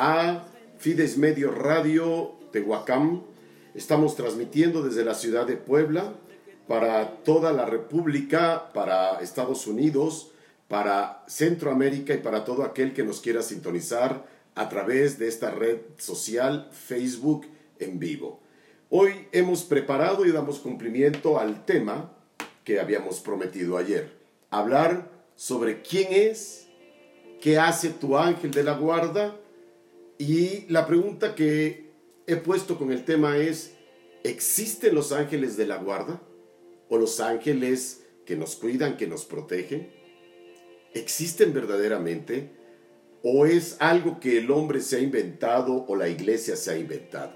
a Fides Medio Radio Tehuacán. Estamos transmitiendo desde la ciudad de Puebla para toda la República, para Estados Unidos, para Centroamérica y para todo aquel que nos quiera sintonizar a través de esta red social Facebook en vivo. Hoy hemos preparado y damos cumplimiento al tema que habíamos prometido ayer. Hablar sobre quién es, qué hace tu ángel de la guarda y la pregunta que he puesto con el tema es, ¿existen los ángeles de la guarda? ¿O los ángeles que nos cuidan, que nos protegen? ¿Existen verdaderamente? ¿O es algo que el hombre se ha inventado o la iglesia se ha inventado?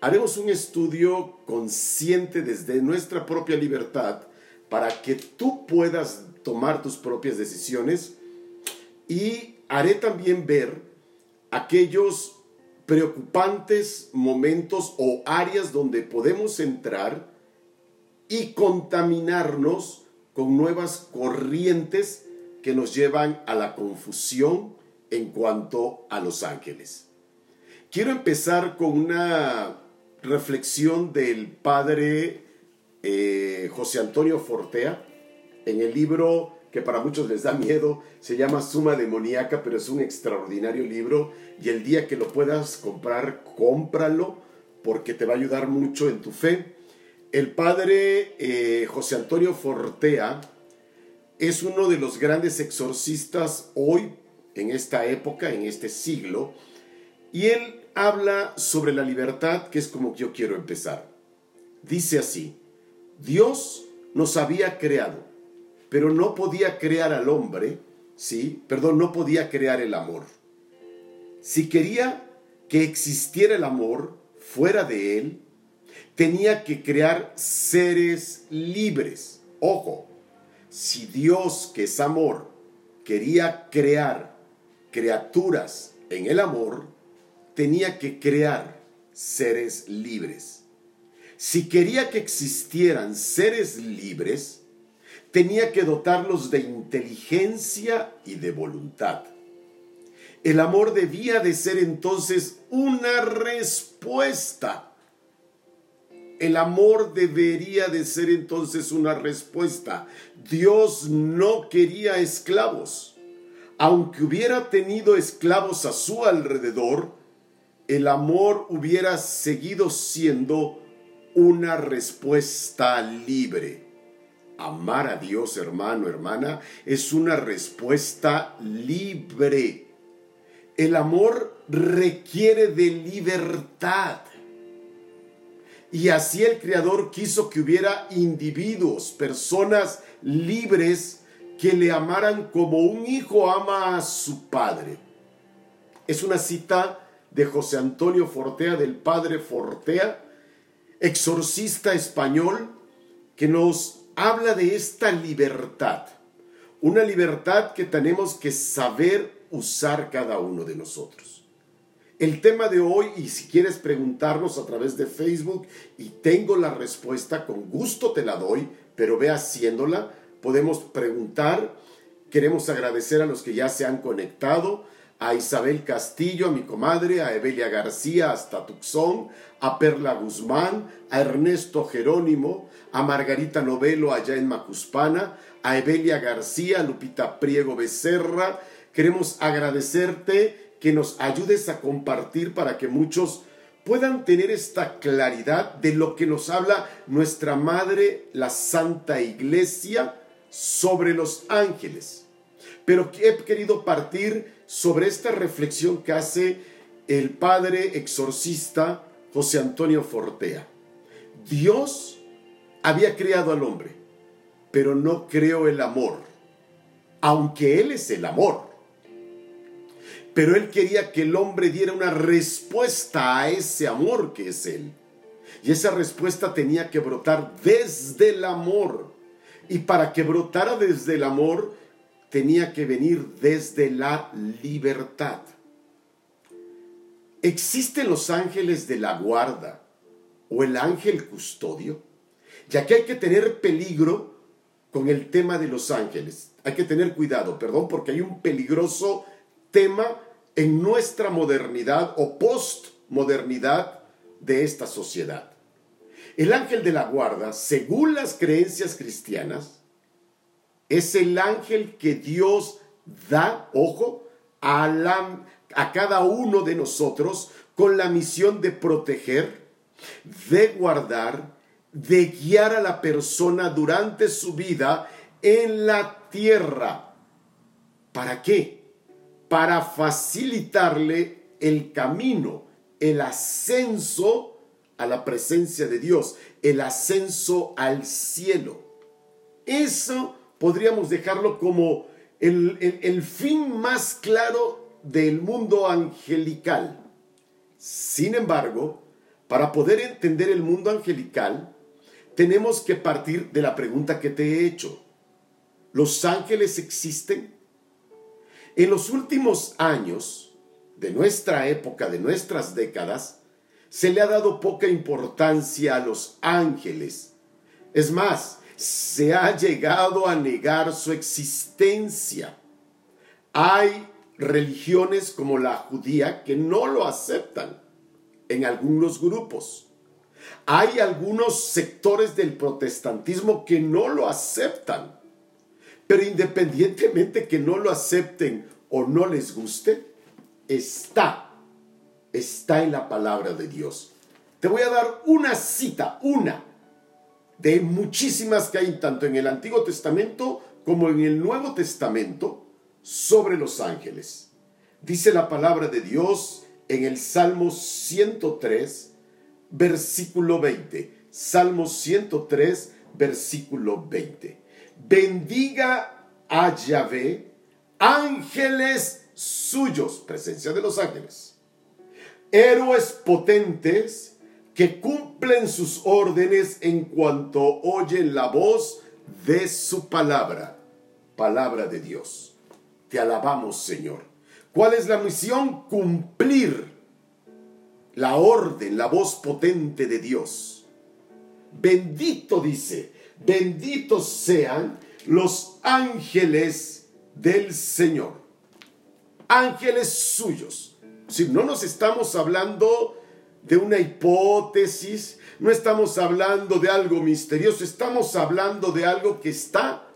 Haremos un estudio consciente desde nuestra propia libertad para que tú puedas tomar tus propias decisiones y haré también ver aquellos preocupantes momentos o áreas donde podemos entrar y contaminarnos con nuevas corrientes que nos llevan a la confusión en cuanto a los ángeles. Quiero empezar con una reflexión del padre eh, José Antonio Fortea en el libro que para muchos les da miedo, se llama Suma Demoníaca, pero es un extraordinario libro y el día que lo puedas comprar, cómpralo porque te va a ayudar mucho en tu fe. El padre eh, José Antonio Fortea es uno de los grandes exorcistas hoy, en esta época, en este siglo, y él habla sobre la libertad, que es como yo quiero empezar. Dice así, Dios nos había creado, pero no podía crear al hombre, ¿sí? Perdón, no podía crear el amor. Si quería que existiera el amor fuera de él, tenía que crear seres libres. Ojo, si Dios, que es amor, quería crear criaturas en el amor, tenía que crear seres libres. Si quería que existieran seres libres, tenía que dotarlos de inteligencia y de voluntad. El amor debía de ser entonces una respuesta. El amor debería de ser entonces una respuesta. Dios no quería esclavos. Aunque hubiera tenido esclavos a su alrededor, el amor hubiera seguido siendo una respuesta libre. Amar a Dios, hermano, hermana, es una respuesta libre. El amor requiere de libertad. Y así el Creador quiso que hubiera individuos, personas libres que le amaran como un hijo ama a su padre. Es una cita de José Antonio Fortea, del padre Fortea, exorcista español, que nos habla de esta libertad, una libertad que tenemos que saber usar cada uno de nosotros. El tema de hoy, y si quieres preguntarnos a través de Facebook y tengo la respuesta, con gusto te la doy, pero ve haciéndola, podemos preguntar, queremos agradecer a los que ya se han conectado, a Isabel Castillo, a mi comadre, a Evelia García hasta Tucson, a Perla Guzmán, a Ernesto Jerónimo, a Margarita Novelo allá en Macuspana, a Evelia García, Lupita Priego Becerra. Queremos agradecerte que nos ayudes a compartir para que muchos puedan tener esta claridad de lo que nos habla nuestra Madre, la Santa Iglesia, sobre los ángeles. Pero he querido partir sobre esta reflexión que hace el padre exorcista José Antonio Fortea. Dios había creado al hombre, pero no creó el amor, aunque Él es el amor. Pero Él quería que el hombre diera una respuesta a ese amor que es Él. Y esa respuesta tenía que brotar desde el amor. Y para que brotara desde el amor, tenía que venir desde la libertad. ¿Existen los ángeles de la guarda o el ángel custodio? Ya que hay que tener peligro con el tema de los ángeles. Hay que tener cuidado, perdón, porque hay un peligroso tema en nuestra modernidad o postmodernidad de esta sociedad. El ángel de la guarda, según las creencias cristianas, es el ángel que Dios da, ojo, a, cada uno de nosotros con la misión de proteger, de guardar, de guiar a la persona durante su vida en la tierra. ¿Para qué? Para facilitarle el camino, el ascenso a la presencia de Dios, el ascenso al cielo. Eso podríamos dejarlo como el, fin más claro del mundo angelical. Sin embargo, para poder entender el mundo angelical, tenemos que partir de la pregunta que te he hecho. ¿Los ángeles existen? En los últimos años de nuestra época, de nuestras décadas, se le ha dado poca importancia a los ángeles. Es más, se ha llegado a negar su existencia. Hay religiones como la judía que no lo aceptan en algunos grupos. Hay algunos sectores del protestantismo que no lo aceptan. Pero independientemente que no lo acepten o no les guste, está, está en la palabra de Dios. Te voy a dar una cita, una, de muchísimas que hay tanto en el Antiguo Testamento como en el Nuevo Testamento, sobre los ángeles. Dice la palabra de Dios en el Salmo 103, versículo 20. Salmo 103, versículo 20. Bendiga a Yahvé, ángeles suyos, presencia de los ángeles, héroes potentes que cumplen sus órdenes en cuanto oyen la voz de su palabra, palabra de Dios. Te alabamos, Señor. ¿Cuál es la misión? Cumplir la orden, la voz potente de Dios. Bendito dice, benditos sean los ángeles del Señor. Ángeles suyos. Si no nos estamos hablando de una hipótesis, no estamos hablando de algo misterioso, estamos hablando de algo que está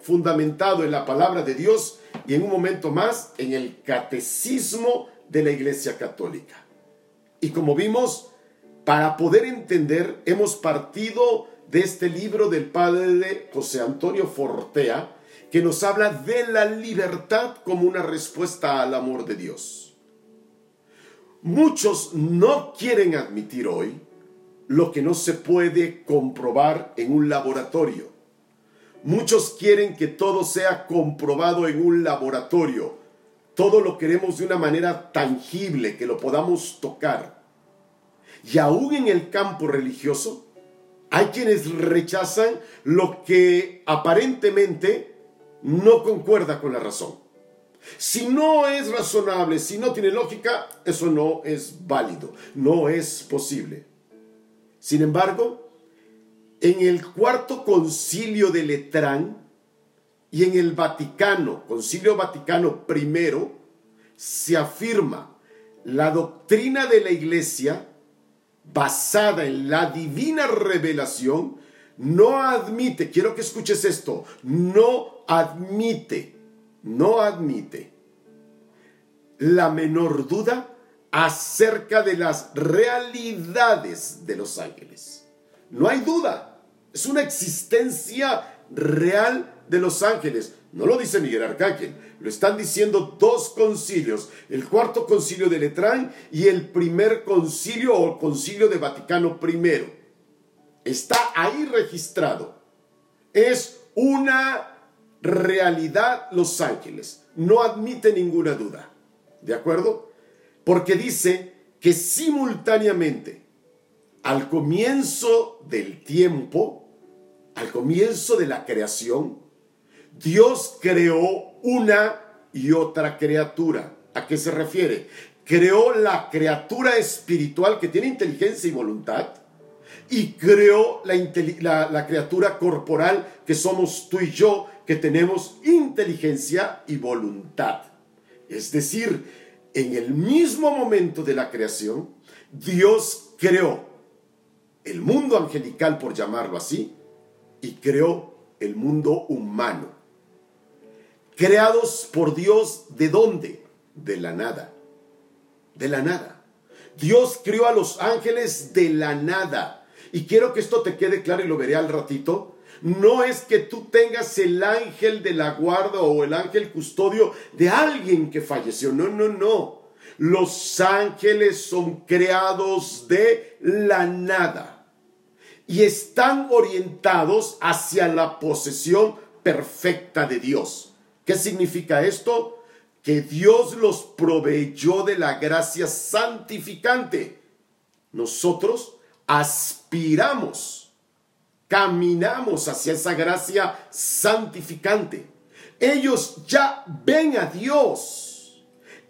fundamentado en la palabra de Dios y en un momento más en el catecismo de la Iglesia Católica. Y como vimos, para poder entender, hemos partido de este libro del padre José Antonio Fortea, que nos habla de la libertad como una respuesta al amor de Dios. Muchos no quieren admitir hoy lo que no se puede comprobar en un laboratorio. Muchos quieren que todo sea comprobado en un laboratorio. Todo lo queremos de una manera tangible, que lo podamos tocar. Y aún en el campo religioso, hay quienes rechazan lo que aparentemente no concuerda con la razón. Si no es razonable, si no tiene lógica, eso no es válido, no es posible. Sin embargo, en el cuarto concilio de Letrán y en el Vaticano, concilio Vaticano I, se afirma la doctrina de la iglesia basada en la divina revelación no admite, quiero que escuches esto, no admite, no admite la menor duda acerca de las realidades de los ángeles. No hay duda. Es una existencia real de los ángeles. No lo dice Miguel Arcángel, lo están diciendo dos concilios, el cuarto concilio de Letrán y el primer concilio o concilio de Vaticano I. Está ahí registrado. Es una realidad los ángeles. No admite ninguna duda. ¿De acuerdo? Porque dice que simultáneamente, al comienzo del tiempo, al comienzo de la creación, Dios creó una y otra criatura. ¿A qué se refiere? Creó la criatura espiritual que tiene inteligencia y voluntad y creó la, la, criatura corporal que somos tú y yo, que tenemos inteligencia y voluntad. Es decir, en el mismo momento de la creación, Dios creó el mundo angelical, por llamarlo así, y creó el mundo humano. Creados por Dios, ¿de dónde? De la nada. De la nada. Dios creó a los ángeles de la nada. Y quiero que esto te quede claro y lo veré al ratito. No es que tú tengas el ángel de la guarda o el ángel custodio de alguien que falleció. No, no, no. Los ángeles son creados de la nada y están orientados hacia la posesión perfecta de Dios. ¿Qué significa esto? Que Dios los proveyó de la gracia santificante. Nosotros aspiramos, caminamos hacia esa gracia santificante. Ellos ya ven a Dios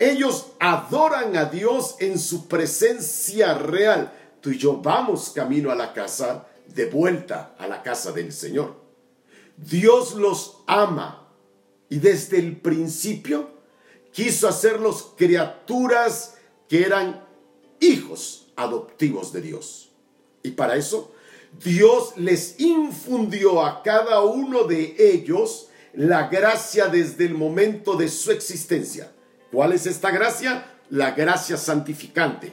ellos adoran a Dios en su presencia real. Tú y yo vamos camino a la casa, de vuelta a la casa del Señor. Dios los ama y desde el principio quiso hacerlos criaturas que eran hijos adoptivos de Dios. Y para eso Dios les infundió a cada uno de ellos la gracia desde el momento de su existencia. ¿Cuál es esta gracia? La gracia santificante.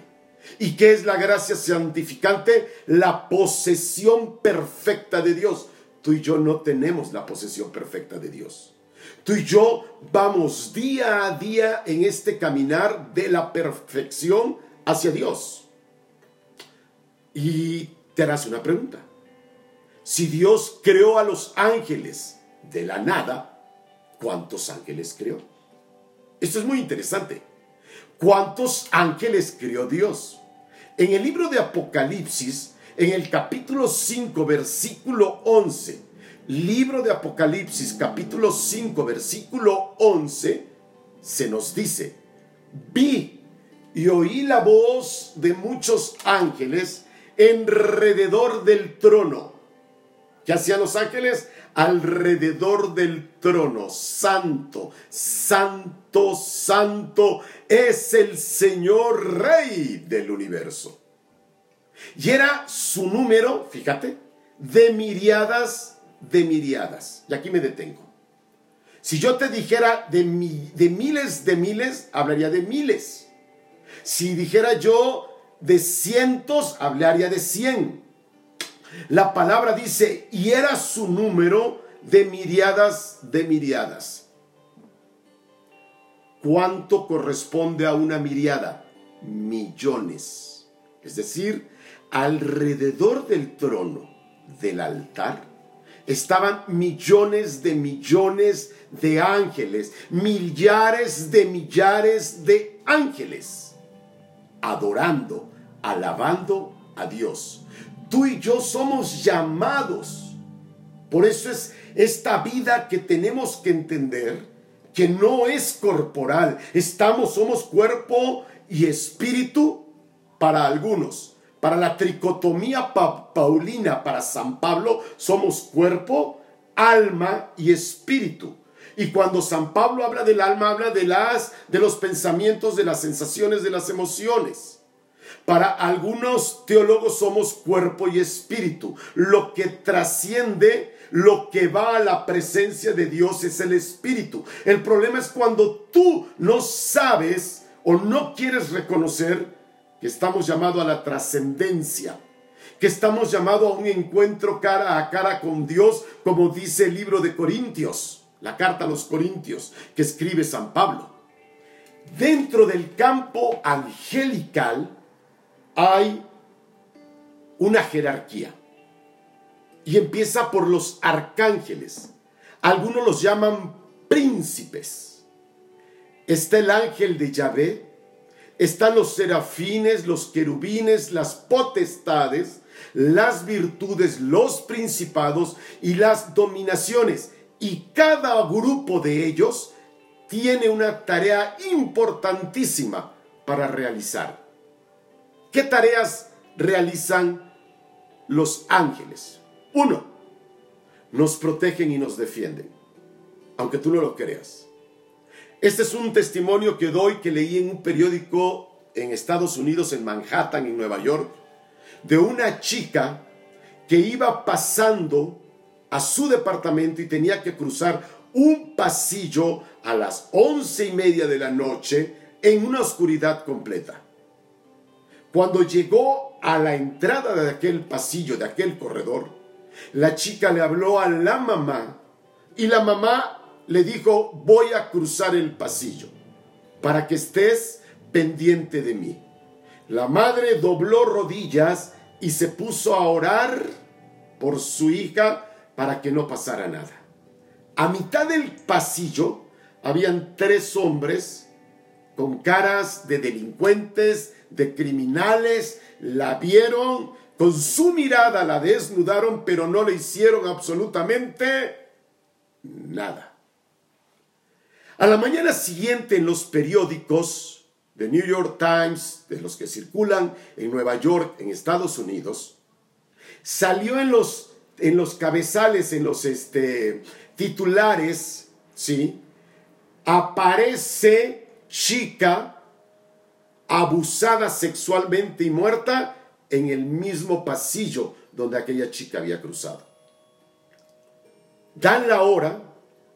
¿Y qué es la gracia santificante? La posesión perfecta de Dios. Tú y yo no tenemos la posesión perfecta de Dios. Tú y yo vamos día a día en este caminar de la perfección hacia Dios. Y te harás una pregunta. Si Dios creó a los ángeles de la nada, ¿cuántos ángeles creó? Esto es muy interesante. ¿Cuántos ángeles creó Dios? En el libro de Apocalipsis, en el capítulo 5, versículo 11, libro de Apocalipsis, capítulo 5, versículo 11, se nos dice, vi y oí la voz de muchos ángeles alrededor del trono. ¿Qué hacían los ángeles? alrededor del trono. Santo, santo, santo es el Señor Rey del universo. Y era su número, fíjate, de miriadas de miriadas. Y aquí me detengo. Si yo te dijera de, de miles de miles, hablaría de miles. Si dijera yo de cientos, hablaría de cien. La palabra dice, y era su número de miriadas de miriadas. ¿Cuánto corresponde a una miriada? Millones. Es decir, alrededor del trono del altar estaban millones de millones de ángeles, millares de millares de ángeles, adorando, alabando a Dios. Tú y yo somos llamados. Por eso es esta vida que tenemos que entender que no es corporal. Estamos, somos cuerpo y espíritu para algunos. Para la tricotomía paulina, para San Pablo, somos cuerpo, alma y espíritu. Y cuando San Pablo habla del alma, habla de las de los pensamientos, de las sensaciones, de las emociones. Para algunos teólogos somos cuerpo y espíritu. Lo que trasciende, lo que va a la presencia de Dios es el espíritu. El problema es cuando tú no sabes o no quieres reconocer que estamos llamados a la trascendencia que estamos llamados a un encuentro cara a cara con Dios, como dice el libro de Corintios, la carta a los Corintios que escribe San Pablo. Dentro del campo angelical hay una jerarquía. Y empieza por los arcángeles. Algunos los llaman príncipes. Está el ángel de Yahvé, están los serafines, los querubines, las potestades, las virtudes, los principados y las dominaciones. Y cada grupo de ellos tiene una tarea importantísima para realizar. ¿Qué tareas realizan los ángeles? Uno, nos protegen y nos defienden, aunque tú no lo creas. Este es un testimonio que doy que leí en un periódico en Estados Unidos, en Manhattan, en Nueva York, de una chica que iba pasando a su departamento y tenía que cruzar un pasillo a las once y media de la noche en una oscuridad completa. Cuando llegó a la entrada de aquel pasillo, de aquel corredor, la chica le habló a la mamá y la mamá le dijo, voy a cruzar el pasillo para que estés pendiente de mí. La madre dobló rodillas y se puso a orar por su hija para que no pasara nada. A mitad del pasillo habían tres hombres con caras de delincuentes, de criminales, la vieron, con su mirada la desnudaron, pero no le hicieron absolutamente nada. A la mañana siguiente en los periódicos de New York Times, de los que circulan en Nueva York, en Estados Unidos, salió en los, en los cabezales, en los este, titulares, ¿sí? Aparece chica abusada sexualmente y muerta en el mismo pasillo donde aquella chica había cruzado. Dan la hora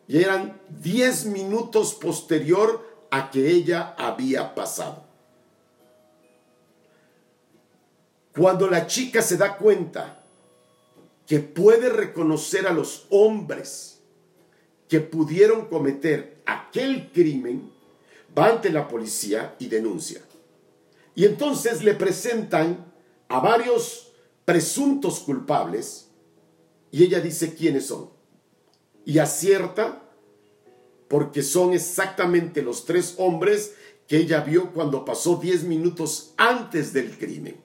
y eran 10 minutos posterior a que ella había pasado. Cuando la chica se da cuenta que puede reconocer a los hombres que pudieron cometer aquel crimen, va ante la policía y denuncia. Y entonces le presentan a varios presuntos culpables y ella dice quiénes son. Y acierta porque son exactamente los tres hombres que ella vio cuando pasó 10 minutos antes del crimen.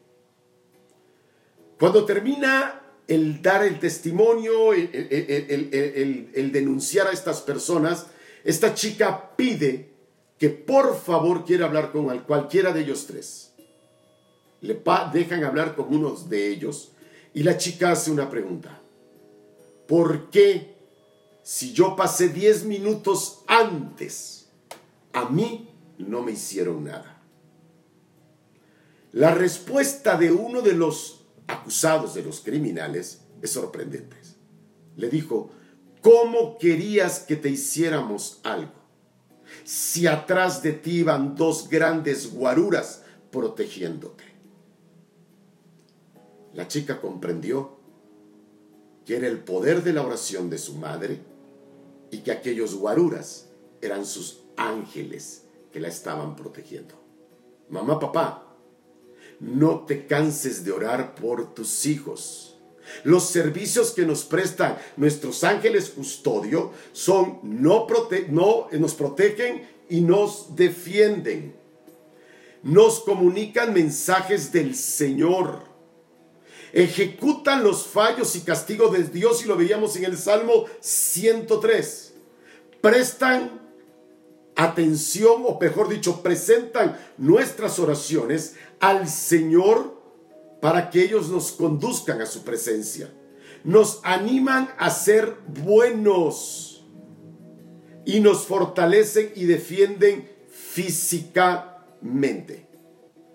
Cuando termina el dar el testimonio, el, el, denunciar a estas personas, esta chica pide que por favor quiera hablar con cualquiera de ellos tres. Le dejan hablar con uno de ellos y la chica hace una pregunta. ¿Por qué si yo pasé 10 minutos antes, a mí no me hicieron nada? La respuesta de uno de los acusados, de los criminales, es sorprendente. Le dijo, ¿cómo querías que te hiciéramos algo? si atrás de ti iban dos grandes guaruras protegiéndote? La chica comprendió que era el poder de la oración de su madre y que aquellos guaruras eran sus ángeles que la estaban protegiendo. Mamá, papá, no te canses de orar por tus hijos los servicios que nos prestan nuestros ángeles custodio son no, no nos protegen y nos defienden. Nos comunican mensajes del Señor. Ejecutan los fallos y castigos de Dios y lo veíamos en el Salmo 103. Prestan atención o mejor dicho, presentan nuestras oraciones al Señor para que ellos nos conduzcan a su presencia. Nos animan a ser buenos y nos fortalecen y defienden físicamente.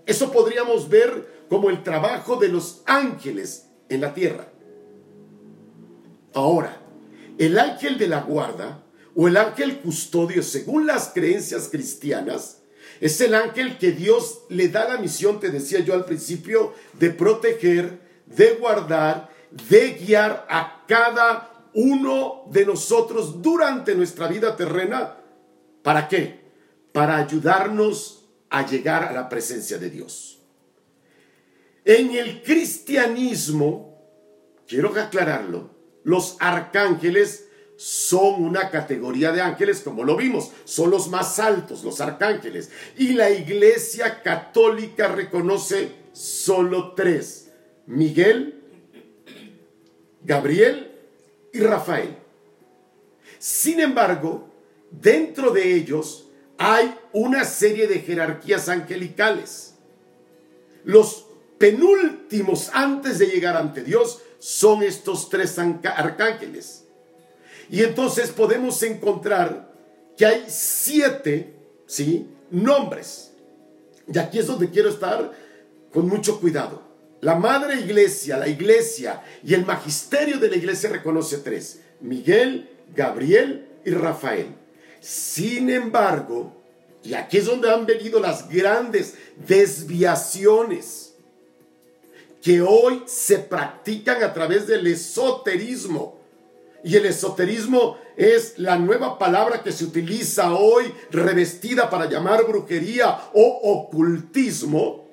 Eso podríamos ver como el trabajo de los ángeles en la tierra. Ahora, el ángel de la guarda o el ángel custodio, según las creencias cristianas, es el ángel que Dios le da la misión, te decía yo al principio, de proteger, de guardar, de guiar a cada uno de nosotros durante nuestra vida terrena. ¿Para qué? Para ayudarnos a llegar a la presencia de Dios. En el cristianismo, quiero aclararlo, los arcángeles son una categoría de ángeles, como lo vimos, son los más altos, los arcángeles. Y la iglesia católica reconoce solo tres, Miguel, Gabriel y Rafael. Sin embargo, dentro de ellos hay una serie de jerarquías angelicales. Los penúltimos antes de llegar ante Dios son estos tres arcángeles. Y entonces podemos encontrar que hay siete, ¿sí? Nombres. Y aquí es donde quiero estar con mucho cuidado. La madre iglesia, la iglesia y el magisterio de la iglesia reconoce tres. Miguel, Gabriel y Rafael. Sin embargo, y aquí es donde han venido las grandes desviaciones que hoy se practican a través del esoterismo. Y el esoterismo es la nueva palabra que se utiliza hoy revestida para llamar brujería o ocultismo.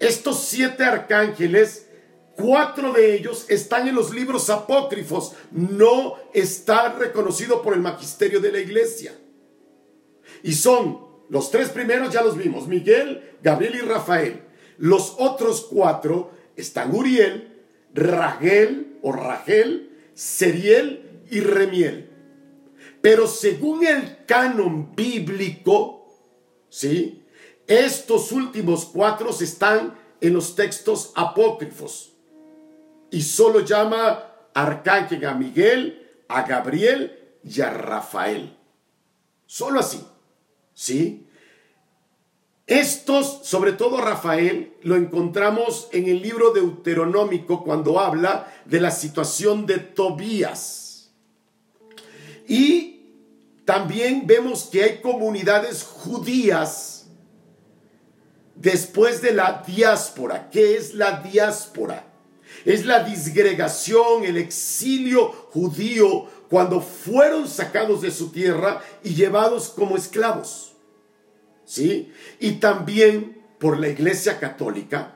Estos siete arcángeles, cuatro de ellos están en los libros apócrifos, no está reconocido por el magisterio de la iglesia. Y son los tres primeros, ya los vimos, Miguel, Gabriel y Rafael. Los otros cuatro están Uriel, Ragel o Ragel, Seriel y Remiel. Pero según el canon bíblico, ¿sí? Estos últimos cuatro están en los textos apócrifos. Y solo llama arcángel a Miguel, a Gabriel y a Rafael. Solo así. ¿Sí? Estos, sobre todo Rafael, lo encontramos en el libro deuteronómico cuando habla de la situación de Tobías. Y también vemos que hay comunidades judías después de la diáspora. ¿Qué es la diáspora? Es la disgregación, el exilio judío cuando fueron sacados de su tierra y llevados como esclavos. ¿Sí? Y también por la Iglesia Católica,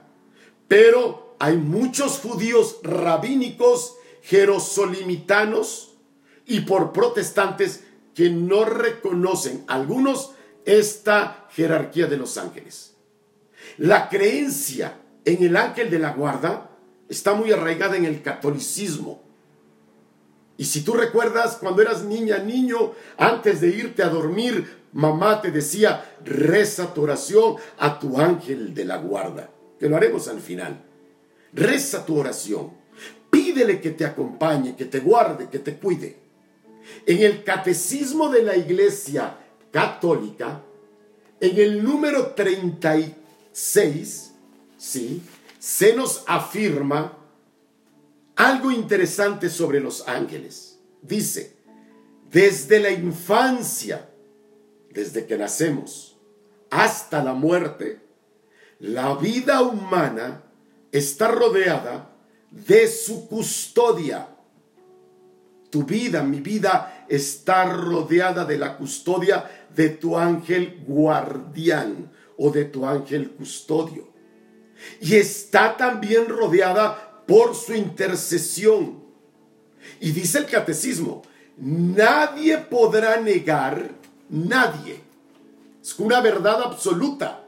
pero hay muchos judíos rabínicos, jerosolimitanos y por protestantes que no reconocen algunos esta jerarquía de los ángeles. La creencia en el ángel de la guarda está muy arraigada en el catolicismo. Y si tú recuerdas cuando eras niña, niño, antes de irte a dormir, mamá te decía, reza tu oración a tu ángel de la guarda, que lo haremos al final. Reza tu oración, pídele que te acompañe, que te guarde, que te cuide. En el catecismo de la iglesia católica, en el número 36, ¿sí? se nos afirma algo interesante sobre los ángeles. Dice, desde la infancia, desde que nacemos hasta la muerte, la vida humana está rodeada de su custodia. Tu vida, mi vida, está rodeada de la custodia de tu ángel guardián o de tu ángel custodio. Y está también rodeada por su intercesión. Y dice el catecismo, nadie podrá negar nadie. Es una verdad absoluta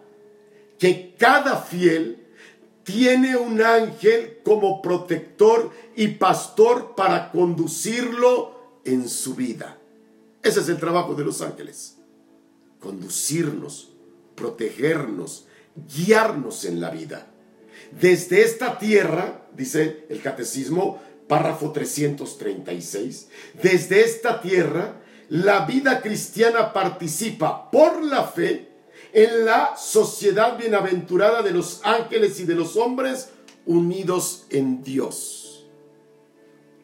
que cada fiel tiene un ángel como protector y pastor para conducirlo en su vida. Ese es el trabajo de los ángeles. Conducirnos, protegernos, guiarnos en la vida. Desde esta tierra, dice el catecismo, párrafo 336, desde esta tierra la vida cristiana participa por la fe en la sociedad bienaventurada de los ángeles y de los hombres unidos en Dios.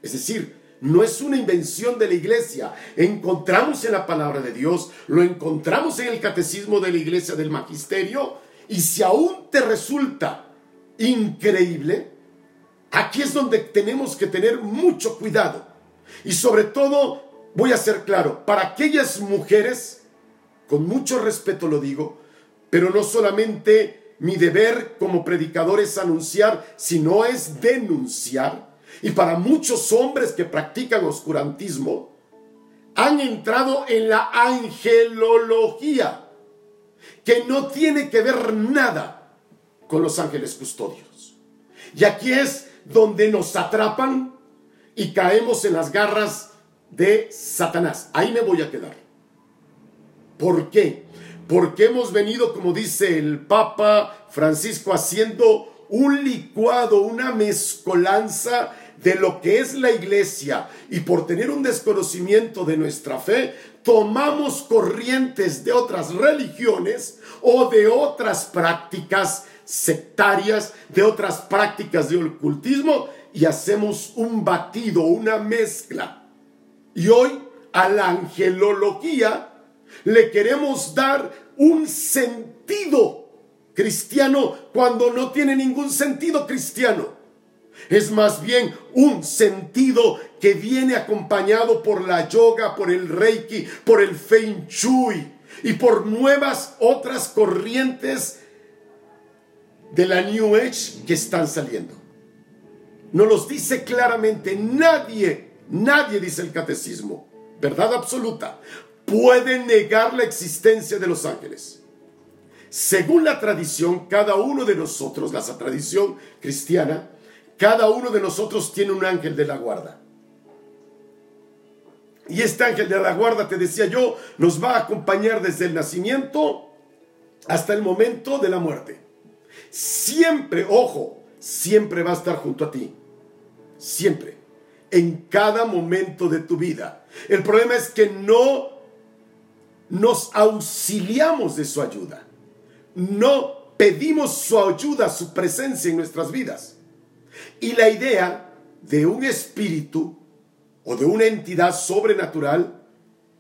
Es decir, no es una invención de la iglesia. Encontramos en la palabra de Dios, lo encontramos en el catecismo de la iglesia del magisterio, y si aún te resulta increíble, aquí es donde tenemos que tener mucho cuidado. Y sobre todo voy a ser claro, para aquellas mujeres, con mucho respeto lo digo, pero no solamente mi deber como predicador es anunciar, sino es denunciar. Y para muchos hombres que practican oscurantismo, han entrado en la angelología, que no tiene que ver nada con los ángeles custodios. Y aquí es donde nos atrapan y caemos en las garras de Satanás. Ahí me voy a quedar. ¿Por qué? Porque hemos venido, como dice el Papa Francisco, haciendo un licuado, una mezcolanza de lo que es la iglesia y por tener un desconocimiento de nuestra fe, tomamos corrientes de otras religiones o de otras prácticas sectarias, de otras prácticas de ocultismo y hacemos un batido, una mezcla. Y hoy a la angelología le queremos dar un sentido cristiano cuando no tiene ningún sentido cristiano. Es más bien un sentido que viene acompañado por la yoga, por el reiki, por el feng shui y por nuevas otras corrientes de la New Age que están saliendo. Nos los dice claramente, nadie, nadie dice el catecismo, verdad absoluta, puede negar la existencia de los ángeles. Según la tradición, cada uno de nosotros, la tradición cristiana, cada uno de nosotros tiene un ángel de la guarda. Y este ángel de la guarda, te decía yo, nos va a acompañar desde el nacimiento hasta el momento de la muerte. Siempre, ojo, siempre va a estar junto a ti. Siempre. En cada momento de tu vida. El problema es que no nos auxiliamos de su ayuda. No pedimos su ayuda, su presencia en nuestras vidas. Y la idea de un espíritu o de una entidad sobrenatural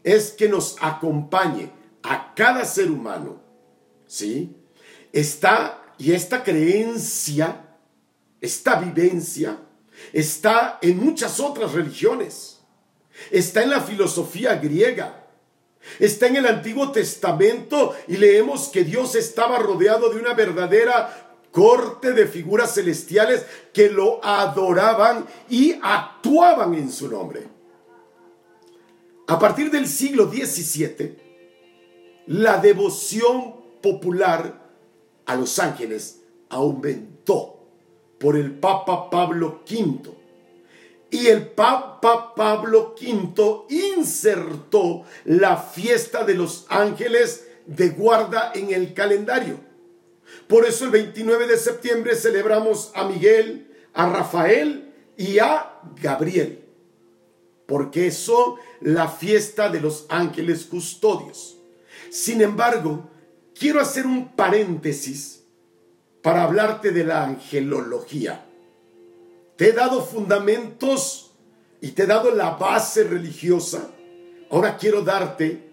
es que nos acompañe a cada ser humano. ¿Sí? Está y esta creencia, esta vivencia, está en muchas otras religiones. Está en la filosofía griega. Está en el Antiguo Testamento y leemos que Dios estaba rodeado de una verdadera corte de figuras celestiales que lo adoraban y actuaban en su nombre. A partir del siglo XVII, la devoción popular a los ángeles aumentó por el Papa Pablo V. Y el Papa Pablo V insertó la fiesta de los ángeles de guarda en el calendario. Por eso el 29 de septiembre celebramos a Miguel, a Rafael y a Gabriel. Porque son la fiesta de los ángeles custodios. Sin embargo, quiero hacer un paréntesis para hablarte de la angelología. Te he dado fundamentos y te he dado la base religiosa. Ahora quiero darte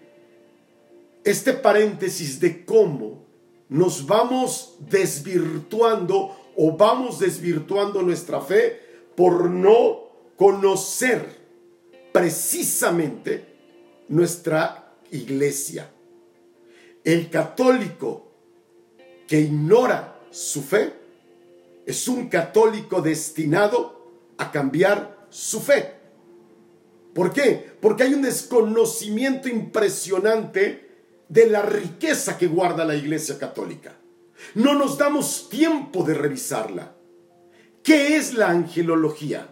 este paréntesis de cómo nos vamos desvirtuando o vamos desvirtuando nuestra fe por no conocer precisamente nuestra iglesia. El católico que ignora su fe es un católico destinado a cambiar su fe. ¿Por qué? Porque hay un desconocimiento impresionante de la riqueza que guarda la Iglesia Católica. No nos damos tiempo de revisarla. ¿Qué es la angelología?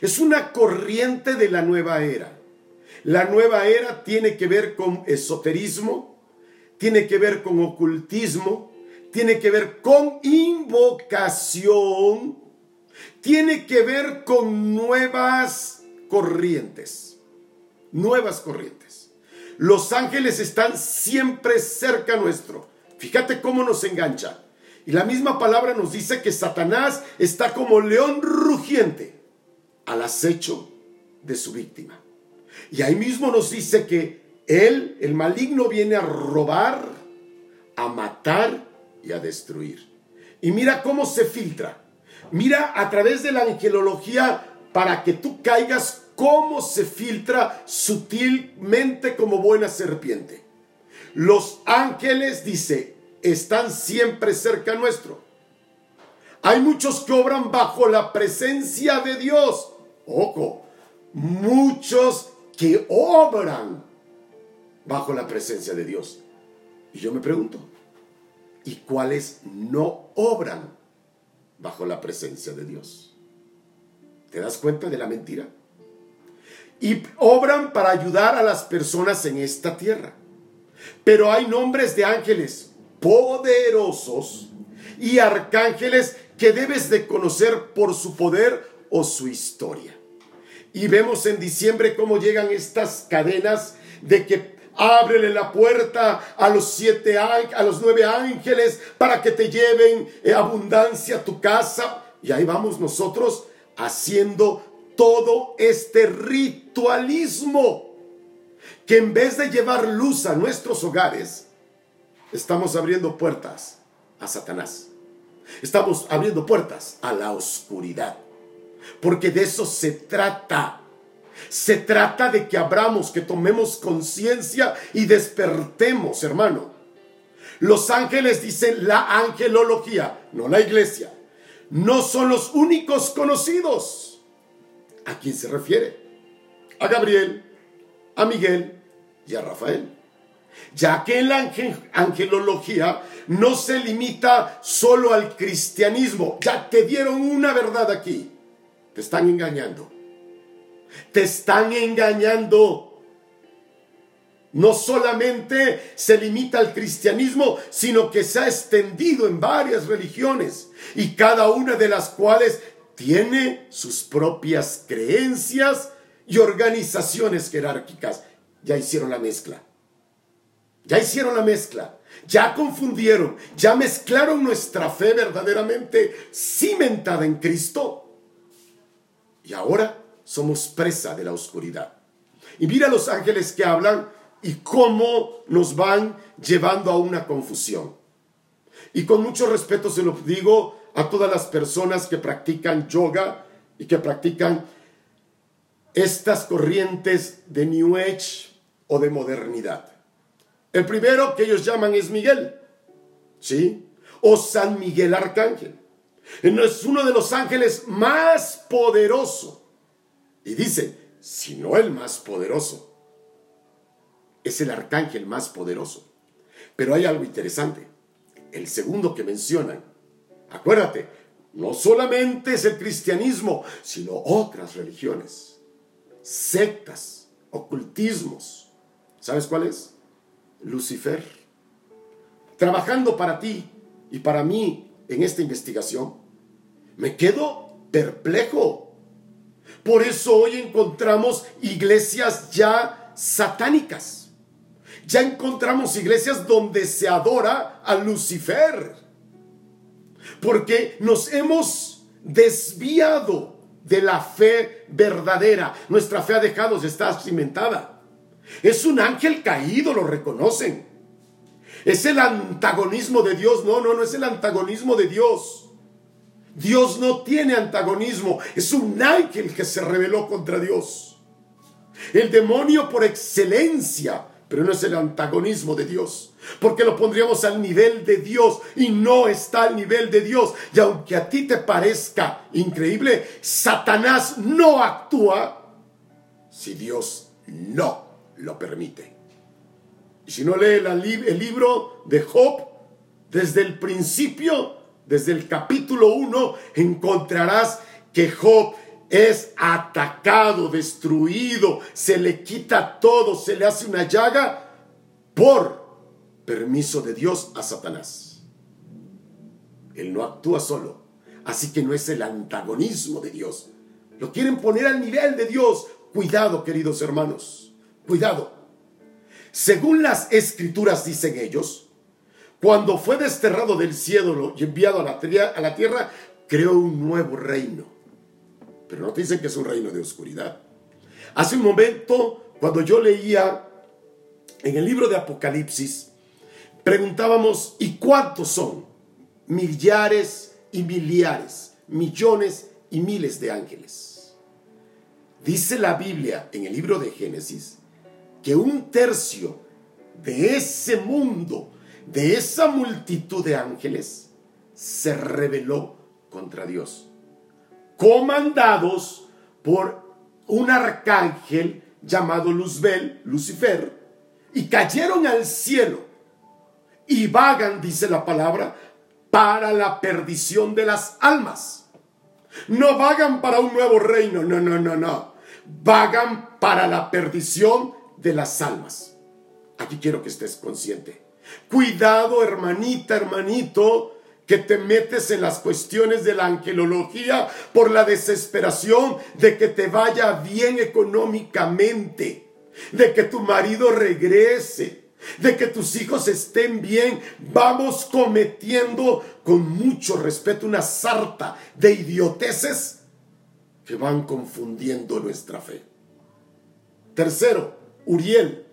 Es una corriente de la nueva era. La nueva era tiene que ver con esoterismo, tiene que ver con ocultismo, tiene que ver con invocación, tiene que ver con nuevas corrientes, nuevas corrientes. Los ángeles están siempre cerca nuestro. Fíjate cómo nos engancha. Y la misma palabra nos dice que Satanás está como león rugiente al acecho de su víctima. Y ahí mismo nos dice que él, el maligno, viene a robar, a matar y a destruir. Y mira cómo se filtra. Mira a través de la angelología para que tú caigas cómo se filtra sutilmente como buena serpiente. Los ángeles, dice, están siempre cerca nuestro. Hay muchos que obran bajo la presencia de Dios. Ojo, muchos que obran bajo la presencia de Dios. Y yo me pregunto, ¿y cuáles no obran bajo la presencia de Dios? ¿Te das cuenta de la mentira? Y obran para ayudar a las personas en esta tierra. Pero hay nombres de ángeles poderosos y arcángeles que debes de conocer por su poder o su historia. Y vemos en diciembre cómo llegan estas cadenas de que ábrele la puerta a los siete a los nueve ángeles para que te lleven eh, abundancia a tu casa. Y ahí vamos nosotros haciendo todo este ritualismo que en vez de llevar luz a nuestros hogares, estamos abriendo puertas a Satanás. Estamos abriendo puertas a la oscuridad. Porque de eso se trata. Se trata de que abramos, que tomemos conciencia y despertemos, hermano. Los ángeles dicen la angelología, no la iglesia. No son los únicos conocidos. ¿A quién se refiere? A Gabriel, a Miguel y a Rafael. Ya que la angelología no se limita solo al cristianismo, ya te dieron una verdad aquí. Te están engañando. Te están engañando. No solamente se limita al cristianismo, sino que se ha extendido en varias religiones y cada una de las cuales tiene sus propias creencias y organizaciones jerárquicas. Ya hicieron la mezcla. Ya hicieron la mezcla. Ya confundieron. Ya mezclaron nuestra fe verdaderamente cimentada en Cristo. Y ahora somos presa de la oscuridad. Y mira los ángeles que hablan y cómo nos van llevando a una confusión. Y con mucho respeto se lo digo a todas las personas que practican yoga y que practican estas corrientes de New Age o de modernidad. El primero que ellos llaman es Miguel, ¿sí? O San Miguel Arcángel. Es uno de los ángeles más poderosos y dice, si no el más poderoso, es el arcángel más poderoso. Pero hay algo interesante. El segundo que mencionan, acuérdate, no solamente es el cristianismo, sino otras religiones, sectas, ocultismos. ¿Sabes cuál es? Lucifer. Trabajando para ti y para mí en esta investigación, me quedo perplejo por eso hoy encontramos iglesias ya satánicas. Ya encontramos iglesias donde se adora a Lucifer. Porque nos hemos desviado de la fe verdadera. Nuestra fe ha dejado de cimentada. Es un ángel caído, lo reconocen. Es el antagonismo de Dios. No, no, no es el antagonismo de Dios. Dios no tiene antagonismo, es un ángel que se rebeló contra Dios. El demonio por excelencia, pero no es el antagonismo de Dios, porque lo pondríamos al nivel de Dios y no está al nivel de Dios. Y aunque a ti te parezca increíble, Satanás no actúa si Dios no lo permite. Y si no lee el libro de Job, desde el principio desde el capítulo 1 encontrarás que Job es atacado, destruido, se le quita todo, se le hace una llaga por permiso de Dios a Satanás. Él no actúa solo, así que no es el antagonismo de Dios. Lo quieren poner al nivel de Dios. Cuidado, queridos hermanos, cuidado. Según las escrituras dicen ellos, cuando fue desterrado del cielo y enviado a la, tierra, creó un nuevo reino. Pero no te dicen que es un reino de oscuridad. Hace un momento, cuando yo leía en el libro de Apocalipsis, preguntábamos, ¿y cuántos son? Millares y miliares, millones y miles de ángeles. Dice la Biblia en el libro de Génesis que un tercio de ese mundo de esa multitud de ángeles se rebeló contra Dios, comandados por un arcángel llamado Luzbel, Lucifer, y cayeron al cielo y vagan, dice la palabra, para la perdición de las almas. No vagan para un nuevo reino, no, no, no, no. Vagan para la perdición de las almas. Aquí quiero que estés consciente. Cuidado, hermanita, hermanito, que te metes en las cuestiones de la angelología por la desesperación de que te vaya bien económicamente, de que tu marido regrese, de que tus hijos estén bien, vamos cometiendo con mucho respeto una sarta de idioteces que van confundiendo nuestra fe. Tercero, Uriel.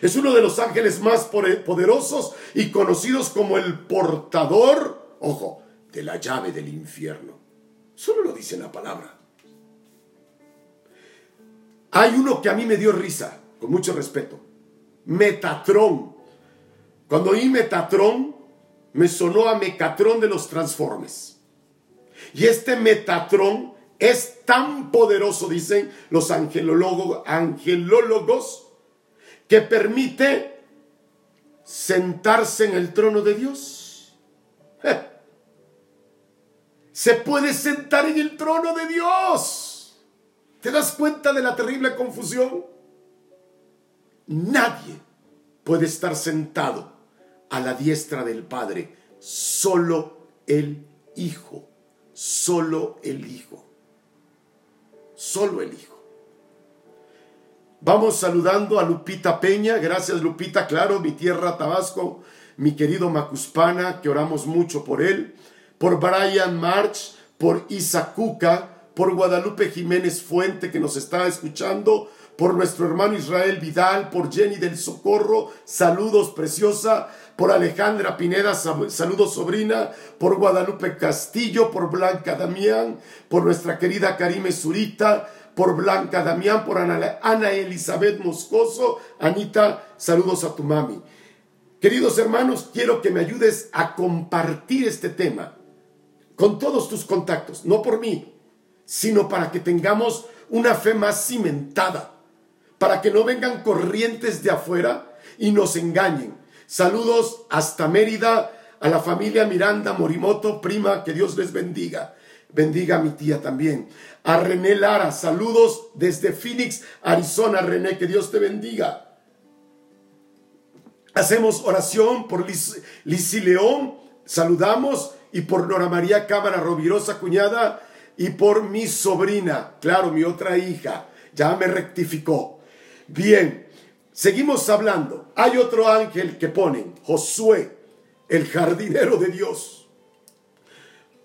Es uno de los ángeles más poderosos y conocidos como el portador, ojo, de la llave del infierno. Solo lo dice la palabra. Hay uno que a mí me dio risa, con mucho respeto. Metatrón. Cuando oí Metatrón, me sonó a Mecatrón de los Transformes. Y este Metatrón es tan poderoso, dicen los angelólogos, angelólogos que permite sentarse en el trono de Dios. Se puede sentar en el trono de Dios. ¿Te das cuenta de la terrible confusión? Nadie puede estar sentado a la diestra del Padre, solo el Hijo, solo el Hijo, solo el Hijo. Vamos saludando a Lupita Peña, gracias Lupita, claro, mi tierra Tabasco, mi querido Macuspana, que oramos mucho por él, por Brian March, por Isacuca, por Guadalupe Jiménez Fuente que nos está escuchando, por nuestro hermano Israel Vidal, por Jenny del Socorro, saludos preciosa, por Alejandra Pineda, saludos sobrina, por Guadalupe Castillo, por Blanca Damián, por nuestra querida Karime Zurita, por Blanca Damián, por Ana, Ana Elizabeth Moscoso, Anita, saludos a tu mami. Queridos hermanos, quiero que me ayudes a compartir este tema con todos tus contactos, no por mí, sino para que tengamos una fe más cimentada para que no vengan corrientes de afuera y nos engañen. Saludos hasta Mérida, a la familia Miranda Morimoto, prima, que Dios les bendiga. Bendiga a mi tía también. A René Lara, saludos desde Phoenix, Arizona. René, que Dios te bendiga. Hacemos oración por Liz, León, saludamos, y por Nora María Cámara Rovirosa, cuñada, y por mi sobrina, claro, mi otra hija, ya me rectificó. Bien, seguimos hablando. Hay otro ángel que ponen, Josué, el jardinero de Dios.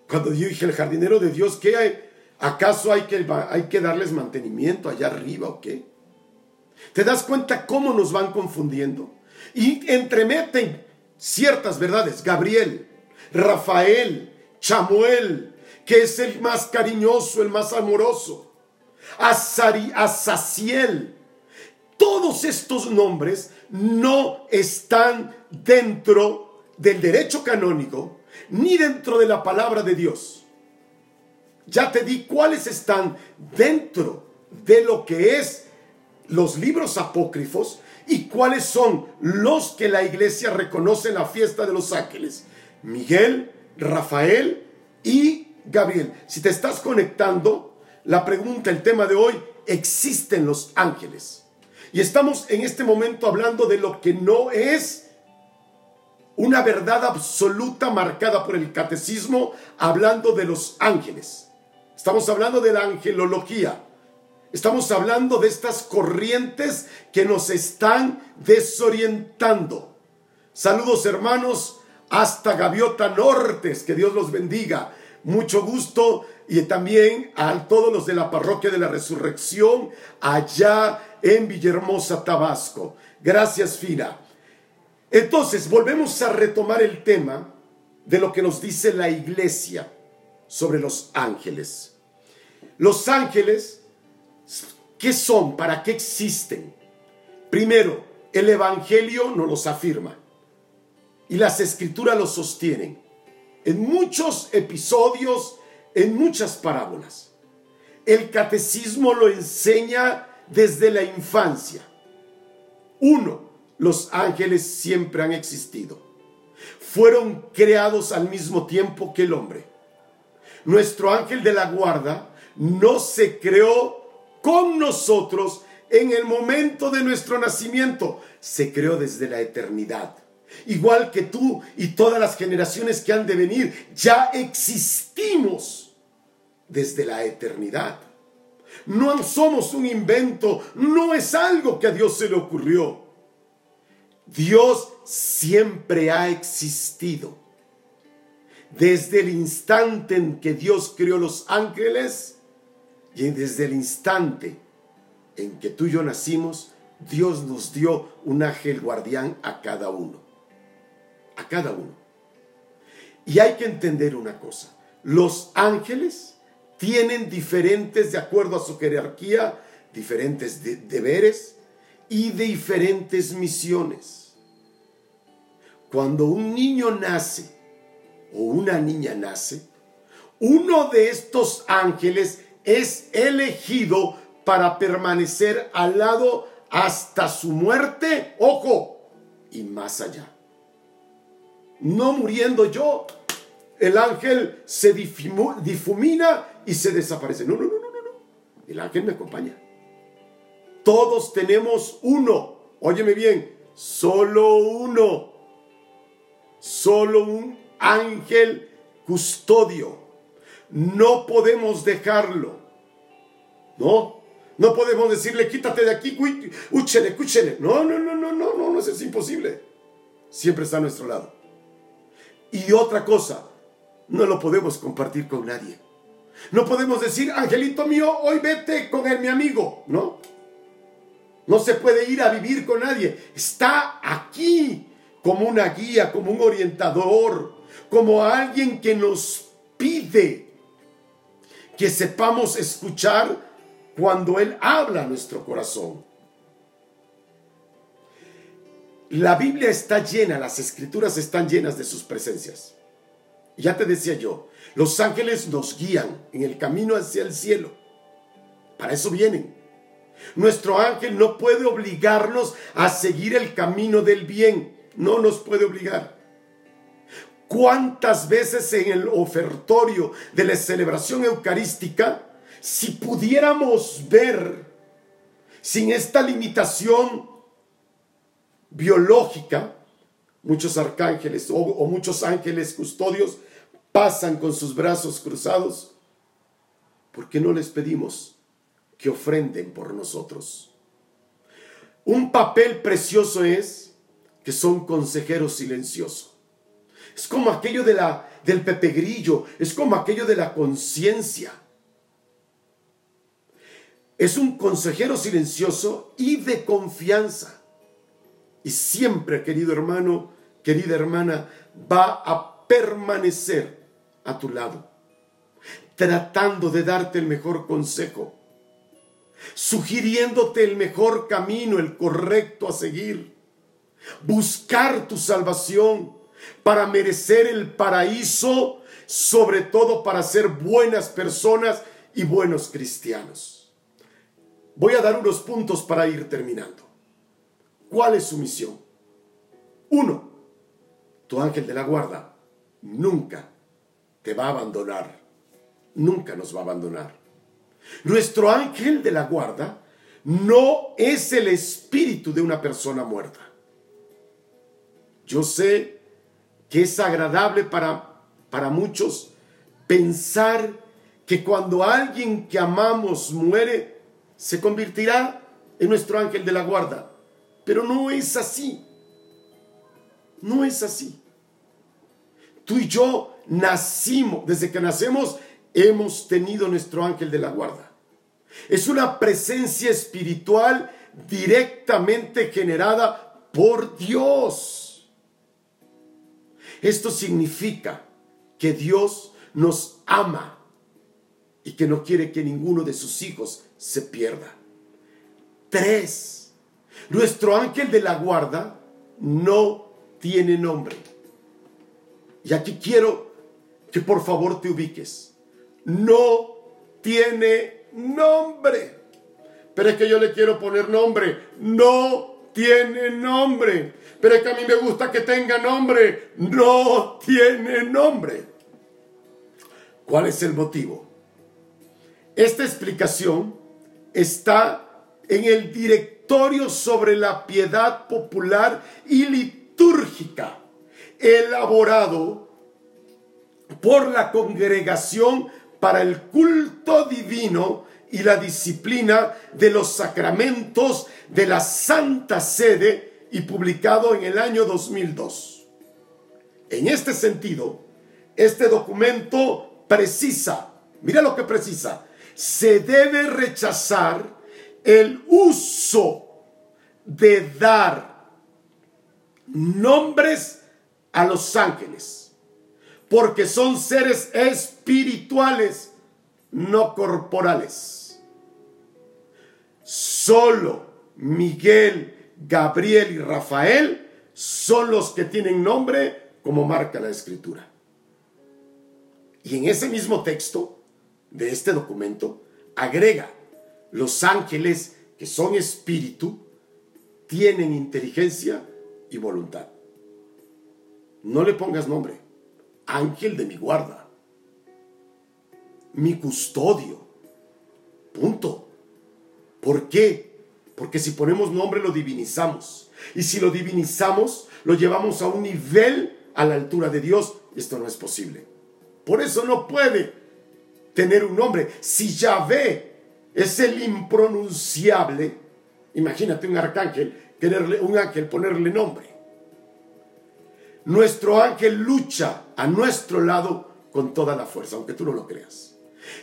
Cuando yo dije el jardinero de Dios, ¿qué hay? ¿Acaso hay que, hay que darles mantenimiento allá arriba o qué? ¿Te das cuenta cómo nos van confundiendo? Y entremeten ciertas verdades. Gabriel, Rafael, Chamuel, que es el más cariñoso, el más amoroso. Azari, Azaciel, todos estos nombres no están dentro del derecho canónico ni dentro de la palabra de Dios. Ya te di cuáles están dentro de lo que es los libros apócrifos y cuáles son los que la iglesia reconoce en la fiesta de los ángeles. Miguel, Rafael y Gabriel. Si te estás conectando, la pregunta, el tema de hoy, ¿existen los ángeles? Y estamos en este momento hablando de lo que no es una verdad absoluta marcada por el catecismo, hablando de los ángeles. Estamos hablando de la angelología. Estamos hablando de estas corrientes que nos están desorientando. Saludos hermanos hasta Gaviota Nortes, que Dios los bendiga. Mucho gusto y también a todos los de la parroquia de la resurrección allá en Villahermosa, Tabasco. Gracias, Fina. Entonces, volvemos a retomar el tema de lo que nos dice la iglesia sobre los ángeles. Los ángeles, ¿qué son? ¿Para qué existen? Primero, el Evangelio nos los afirma y las escrituras los sostienen. En muchos episodios, en muchas parábolas. El catecismo lo enseña desde la infancia. Uno, los ángeles siempre han existido. Fueron creados al mismo tiempo que el hombre. Nuestro ángel de la guarda no se creó con nosotros en el momento de nuestro nacimiento. Se creó desde la eternidad. igual que tú y todas las generaciones que han de venir, ya existimos desde la eternidad. No somos un invento, no es algo que a Dios se le ocurrió. Dios siempre ha existido. Desde el instante en que Dios creó los ángeles y desde el instante en que tú y yo nacimos, Dios nos dio un ángel guardián a cada uno. A cada uno. Y hay que entender una cosa. Los ángeles tienen diferentes, de acuerdo a su jerarquía, diferentes deberes y diferentes misiones. Cuando un niño nace o una niña nace, uno de estos ángeles es elegido para permanecer al lado hasta su muerte, ojo, y más allá. No muriendo yo, el ángel se difumina y se desaparece. No, no, no, no, no. El ángel me acompaña. Todos tenemos uno. Óyeme bien, solo uno. Solo un ángel custodio. No podemos dejarlo. No, no podemos decirle, quítate de aquí, úchele, cúchele. No, no, no, no, no, no, no, es imposible. Siempre está a nuestro lado. Y otra cosa, no lo podemos compartir con nadie. No podemos decir, angelito mío, hoy vete con el, mi amigo. No. No se puede ir a vivir con nadie. Está aquí como una guía, como un orientador, como alguien que nos pide que sepamos escuchar cuando Él habla a nuestro corazón. La Biblia está llena, las escrituras están llenas de sus presencias. Ya te decía yo, los ángeles nos guían en el camino hacia el cielo. Para eso vienen. Nuestro ángel no puede obligarnos a seguir el camino del bien. No nos puede obligar. ¿Cuántas veces en el ofertorio de la celebración eucarística si pudiéramos ver sin esta limitación biológica, muchos arcángeles o, muchos ángeles custodios pasan con sus brazos cruzados, ¿por qué no les pedimos que ofrenden por nosotros? Un papel precioso es que son consejeros silenciosos. Es como aquello de la, del es como aquello de la conciencia es un consejero silencioso y de confianza. Y siempre, querido hermano, querida hermana, va a permanecer a tu lado, tratando de darte el mejor consejo, sugiriéndote el mejor camino, el correcto a seguir, buscar tu salvación para merecer el paraíso, sobre todo para ser buenas personas y buenos cristianos. Voy a dar unos puntos para ir terminando. ¿Cuál es su misión? Uno, tu ángel de la guarda nunca te va a abandonar. Nunca nos va a abandonar. Nuestro ángel de la guarda no es el espíritu de una persona muerta. Yo sé que es agradable para, para muchos pensar que cuando alguien que amamos muere, se convertirá en nuestro ángel de la guarda. Pero no es así. No es así. Tú y yo nacimos, desde que nacemos, hemos tenido nuestro ángel de la guarda. Es una presencia espiritual directamente generada por Dios. Esto significa que Dios nos ama y que no quiere que ninguno de sus hijos se pierda. Tres, nuestro ángel de la guarda no tiene nombre. Y aquí quiero que por favor te ubiques. No tiene nombre. Pero es que yo le quiero poner nombre. No tiene nombre. Pero es que a mí me gusta que tenga nombre. No tiene nombre. ¿Cuál es el motivo? Esta explicación está en el directorio sobre la piedad popular y litúrgica elaborado por la congregación para el culto divino y la disciplina de los sacramentos de la Santa Sede y publicado en el año 2002. En este sentido, este documento precisa, mira lo que precisa, se debe rechazar el uso de dar nombres a los ángeles, porque son seres espirituales, no corporales. Solo Miguel, Gabriel y Rafael son los que tienen nombre como marca la escritura. Y en ese mismo texto de este documento agrega los ángeles que son espíritu, tienen inteligencia y voluntad. No le pongas nombre. Ángel de mi guarda. Mi custodio. Punto. ¿Por qué? Porque si ponemos nombre lo divinizamos. Y si lo divinizamos, lo llevamos a un nivel a la altura de Dios. Esto no es posible. Por eso no puede tener un nombre. Si Yahvé es el impronunciable, imagínate un arcángel, quererle, un ángel ponerle nombre. Nuestro ángel lucha a nuestro lado con toda la fuerza, aunque tú no lo creas.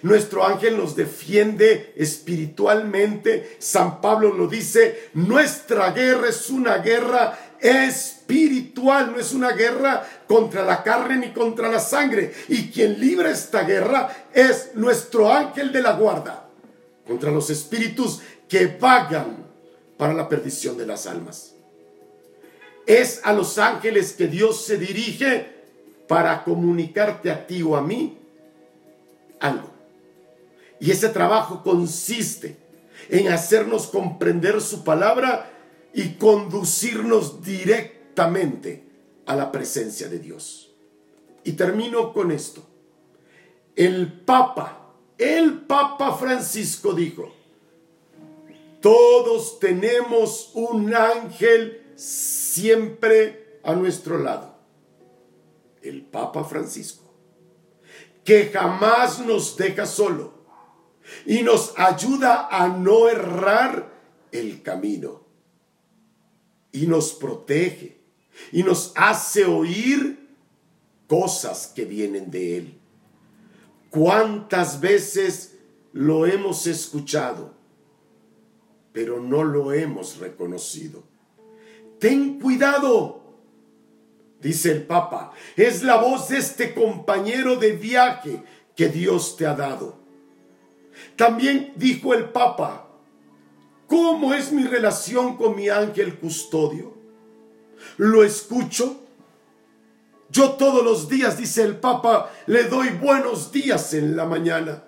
Nuestro ángel nos defiende espiritualmente. San Pablo lo dice, nuestra guerra es una guerra espiritual, no es una guerra contra la carne ni contra la sangre. Y quien libra esta guerra es nuestro ángel de la guarda contra los espíritus que vagan para la perdición de las almas. Es a los ángeles que Dios se dirige para comunicarte a ti o a mí algo. Y ese trabajo consiste en hacernos comprender su palabra y conducirnos directamente a la presencia de Dios. Y termino con esto. El Papa, el Papa Francisco dijo, todos tenemos un ángel siempre a nuestro lado, el Papa Francisco, que jamás nos deja solo y nos ayuda a no errar el camino y nos protege y nos hace oír cosas que vienen de Él. ¿Cuántas veces lo hemos escuchado, pero no lo hemos reconocido? ten cuidado, dice el Papa, es la voz de este compañero de viaje que Dios te ha dado. También dijo el Papa, ¿cómo es mi relación con mi ángel custodio? ¿Lo escucho? Yo todos los días, dice el Papa, le doy buenos días en la mañana.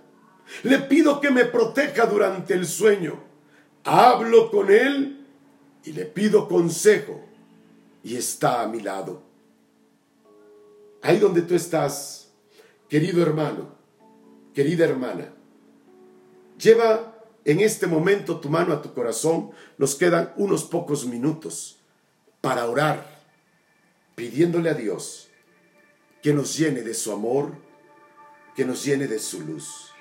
Le pido que me proteja durante el sueño. Hablo con él y le pido consejo y está a mi lado. Ahí donde tú estás, querido hermano, querida hermana, lleva en este momento tu mano a tu corazón. Nos quedan unos pocos minutos para orar, pidiéndole a Dios que nos llene de su amor, que nos llene de su luz.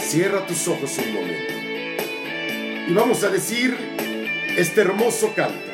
Cierra tus ojos un momento y vamos a decir este hermoso canto.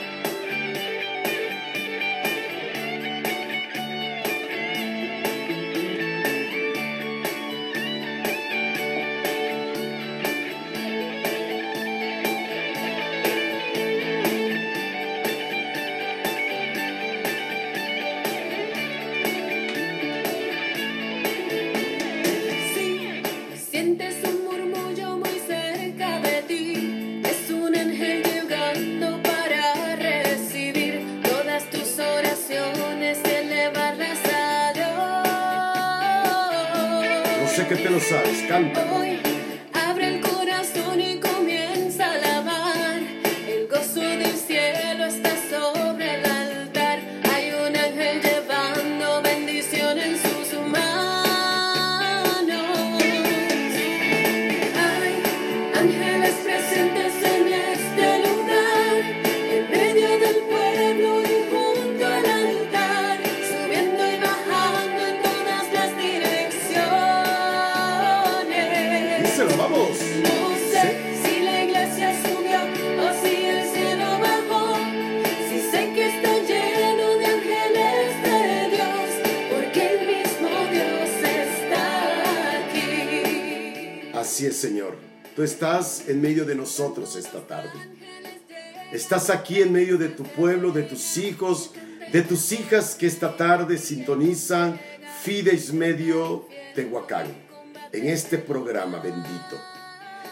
No sé si la iglesia subió o si el cielo bajó. Si sé que de ángeles de Dios, porque el mismo Dios está aquí. Así es, Señor. Tú estás en medio de nosotros esta tarde. Estás aquí en medio de tu pueblo, de tus hijos, de tus hijas que esta tarde sintonizan Fides Medio de Tehuacán en este programa bendito.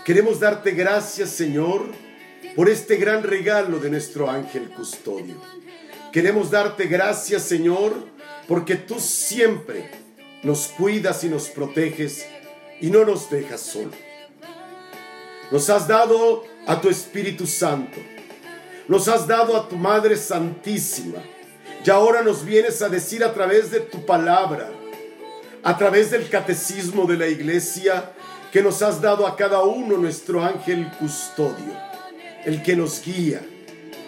Queremos darte gracias, Señor, por este gran regalo de nuestro ángel custodio. Queremos darte gracias, Señor, porque tú siempre nos cuidas y nos proteges y no nos dejas solos. Nos has dado a tu Espíritu Santo. Nos has dado a tu Madre Santísima. Y ahora nos vienes a decir a través de tu palabra, a través del catecismo de la iglesia, que nos has dado a cada uno nuestro ángel custodio, el que nos guía,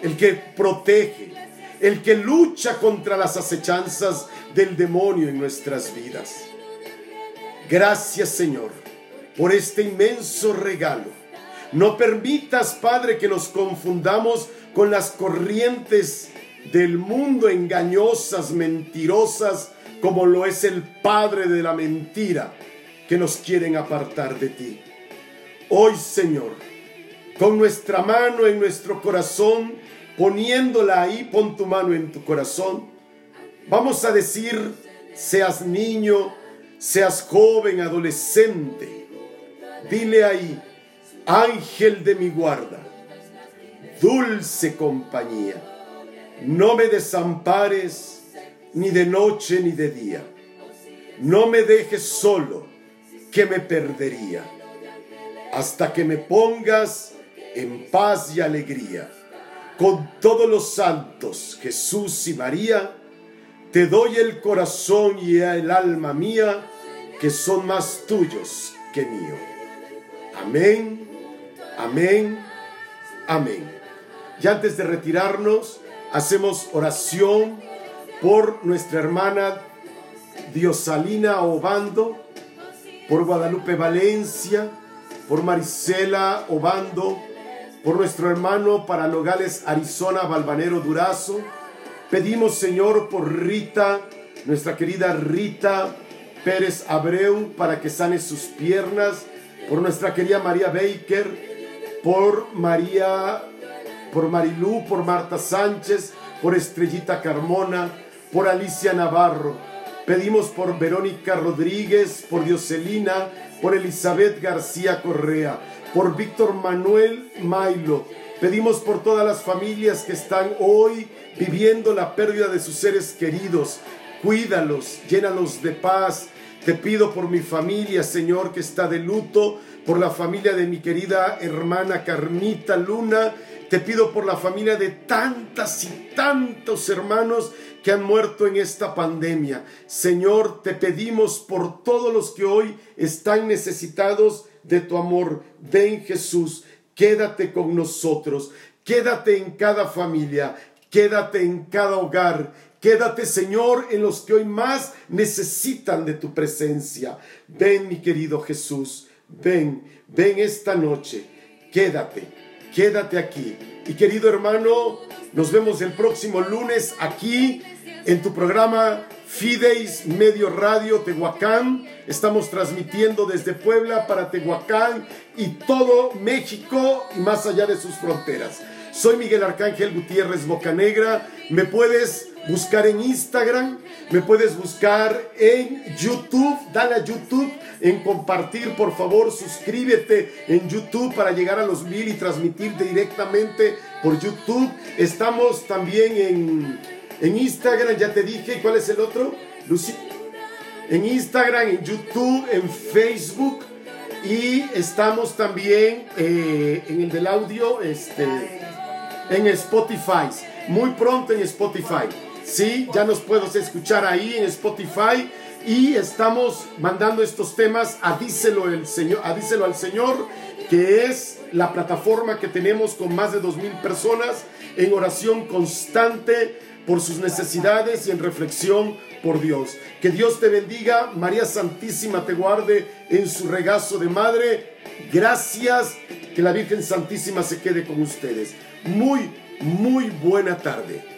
el que protege, el que lucha contra las acechanzas del demonio en nuestras vidas. Gracias Señor por este inmenso regalo. No permitas, Padre, que nos confundamos con las corrientes del mundo engañosas, mentirosas, como lo es el Padre de la mentira que nos quieren apartar de ti. Hoy, Señor, con nuestra mano en nuestro corazón, poniéndola ahí, pon tu mano en tu corazón. Vamos a decir, seas niño, seas joven, adolescente, dile ahí, ángel de mi guarda, dulce compañía, no me desampares ni de noche ni de día, no me dejes solo que me perdería, hasta que me pongas en paz y alegría. Con todos los santos, Jesús y María, te doy el corazón y el alma mía, que son más tuyos que mío. Amén, amén, amén. Y antes de retirarnos, hacemos oración por nuestra hermana Diosalina Obando, por Guadalupe Valencia, por Marisela Obando, por nuestro hermano para Nogales, Arizona, Balvanero Durazo. Pedimos, Señor, por Rita, nuestra querida Rita Pérez Abreu, para que sane sus piernas, por nuestra querida María Baker, por María, por Marilú, por Marta Sánchez, por Estrellita Carmona, por Alicia Navarro, Pedimos por Verónica Rodríguez, por Dioselina, por Elizabeth García Correa, por Víctor Manuel Mailo. Pedimos por todas las familias que están hoy viviendo la pérdida de sus seres queridos. Cuídalos, llénalos de paz. Te pido por mi familia, Señor, que está de luto, por la familia de mi querida hermana Carmita Luna. Te pido por la familia de tantas y tantos hermanos que han muerto en esta pandemia. Señor, te pedimos por todos los que hoy están necesitados de tu amor. Ven Jesús, quédate con nosotros, quédate en cada familia, quédate en cada hogar. Quédate, Señor, en los que hoy más necesitan de tu presencia. Ven, mi querido Jesús, ven, ven esta noche. Quédate, quédate aquí. Y querido hermano, nos vemos el próximo lunes aquí en tu programa Fideis Medio Radio Tehuacán. Estamos transmitiendo desde Puebla para Tehuacán y todo México y más allá de sus fronteras. Soy Miguel Arcángel Gutiérrez Bocanegra. Me puedes buscar en Instagram, me puedes buscar en YouTube. Dale a YouTube en compartir, por favor, suscríbete en YouTube para llegar a los mil y transmitirte directamente por YouTube. Estamos también en en Instagram, ya te dije, ¿cuál es el otro? Lucy. En Instagram, en YouTube, en Facebook y estamos también eh, en el del audio, este, en Spotify. Muy pronto en Spotify. Sí, ya nos puedes escuchar ahí en Spotify y estamos mandando estos temas a díselo, el Señor, a díselo al Señor, que es la plataforma que tenemos con más de dos mil personas en oración constante por sus necesidades y en reflexión por Dios. Que Dios te bendiga, María Santísima te guarde en su regazo de madre. Gracias, que la Virgen Santísima se quede con ustedes. Muy, muy buena tarde.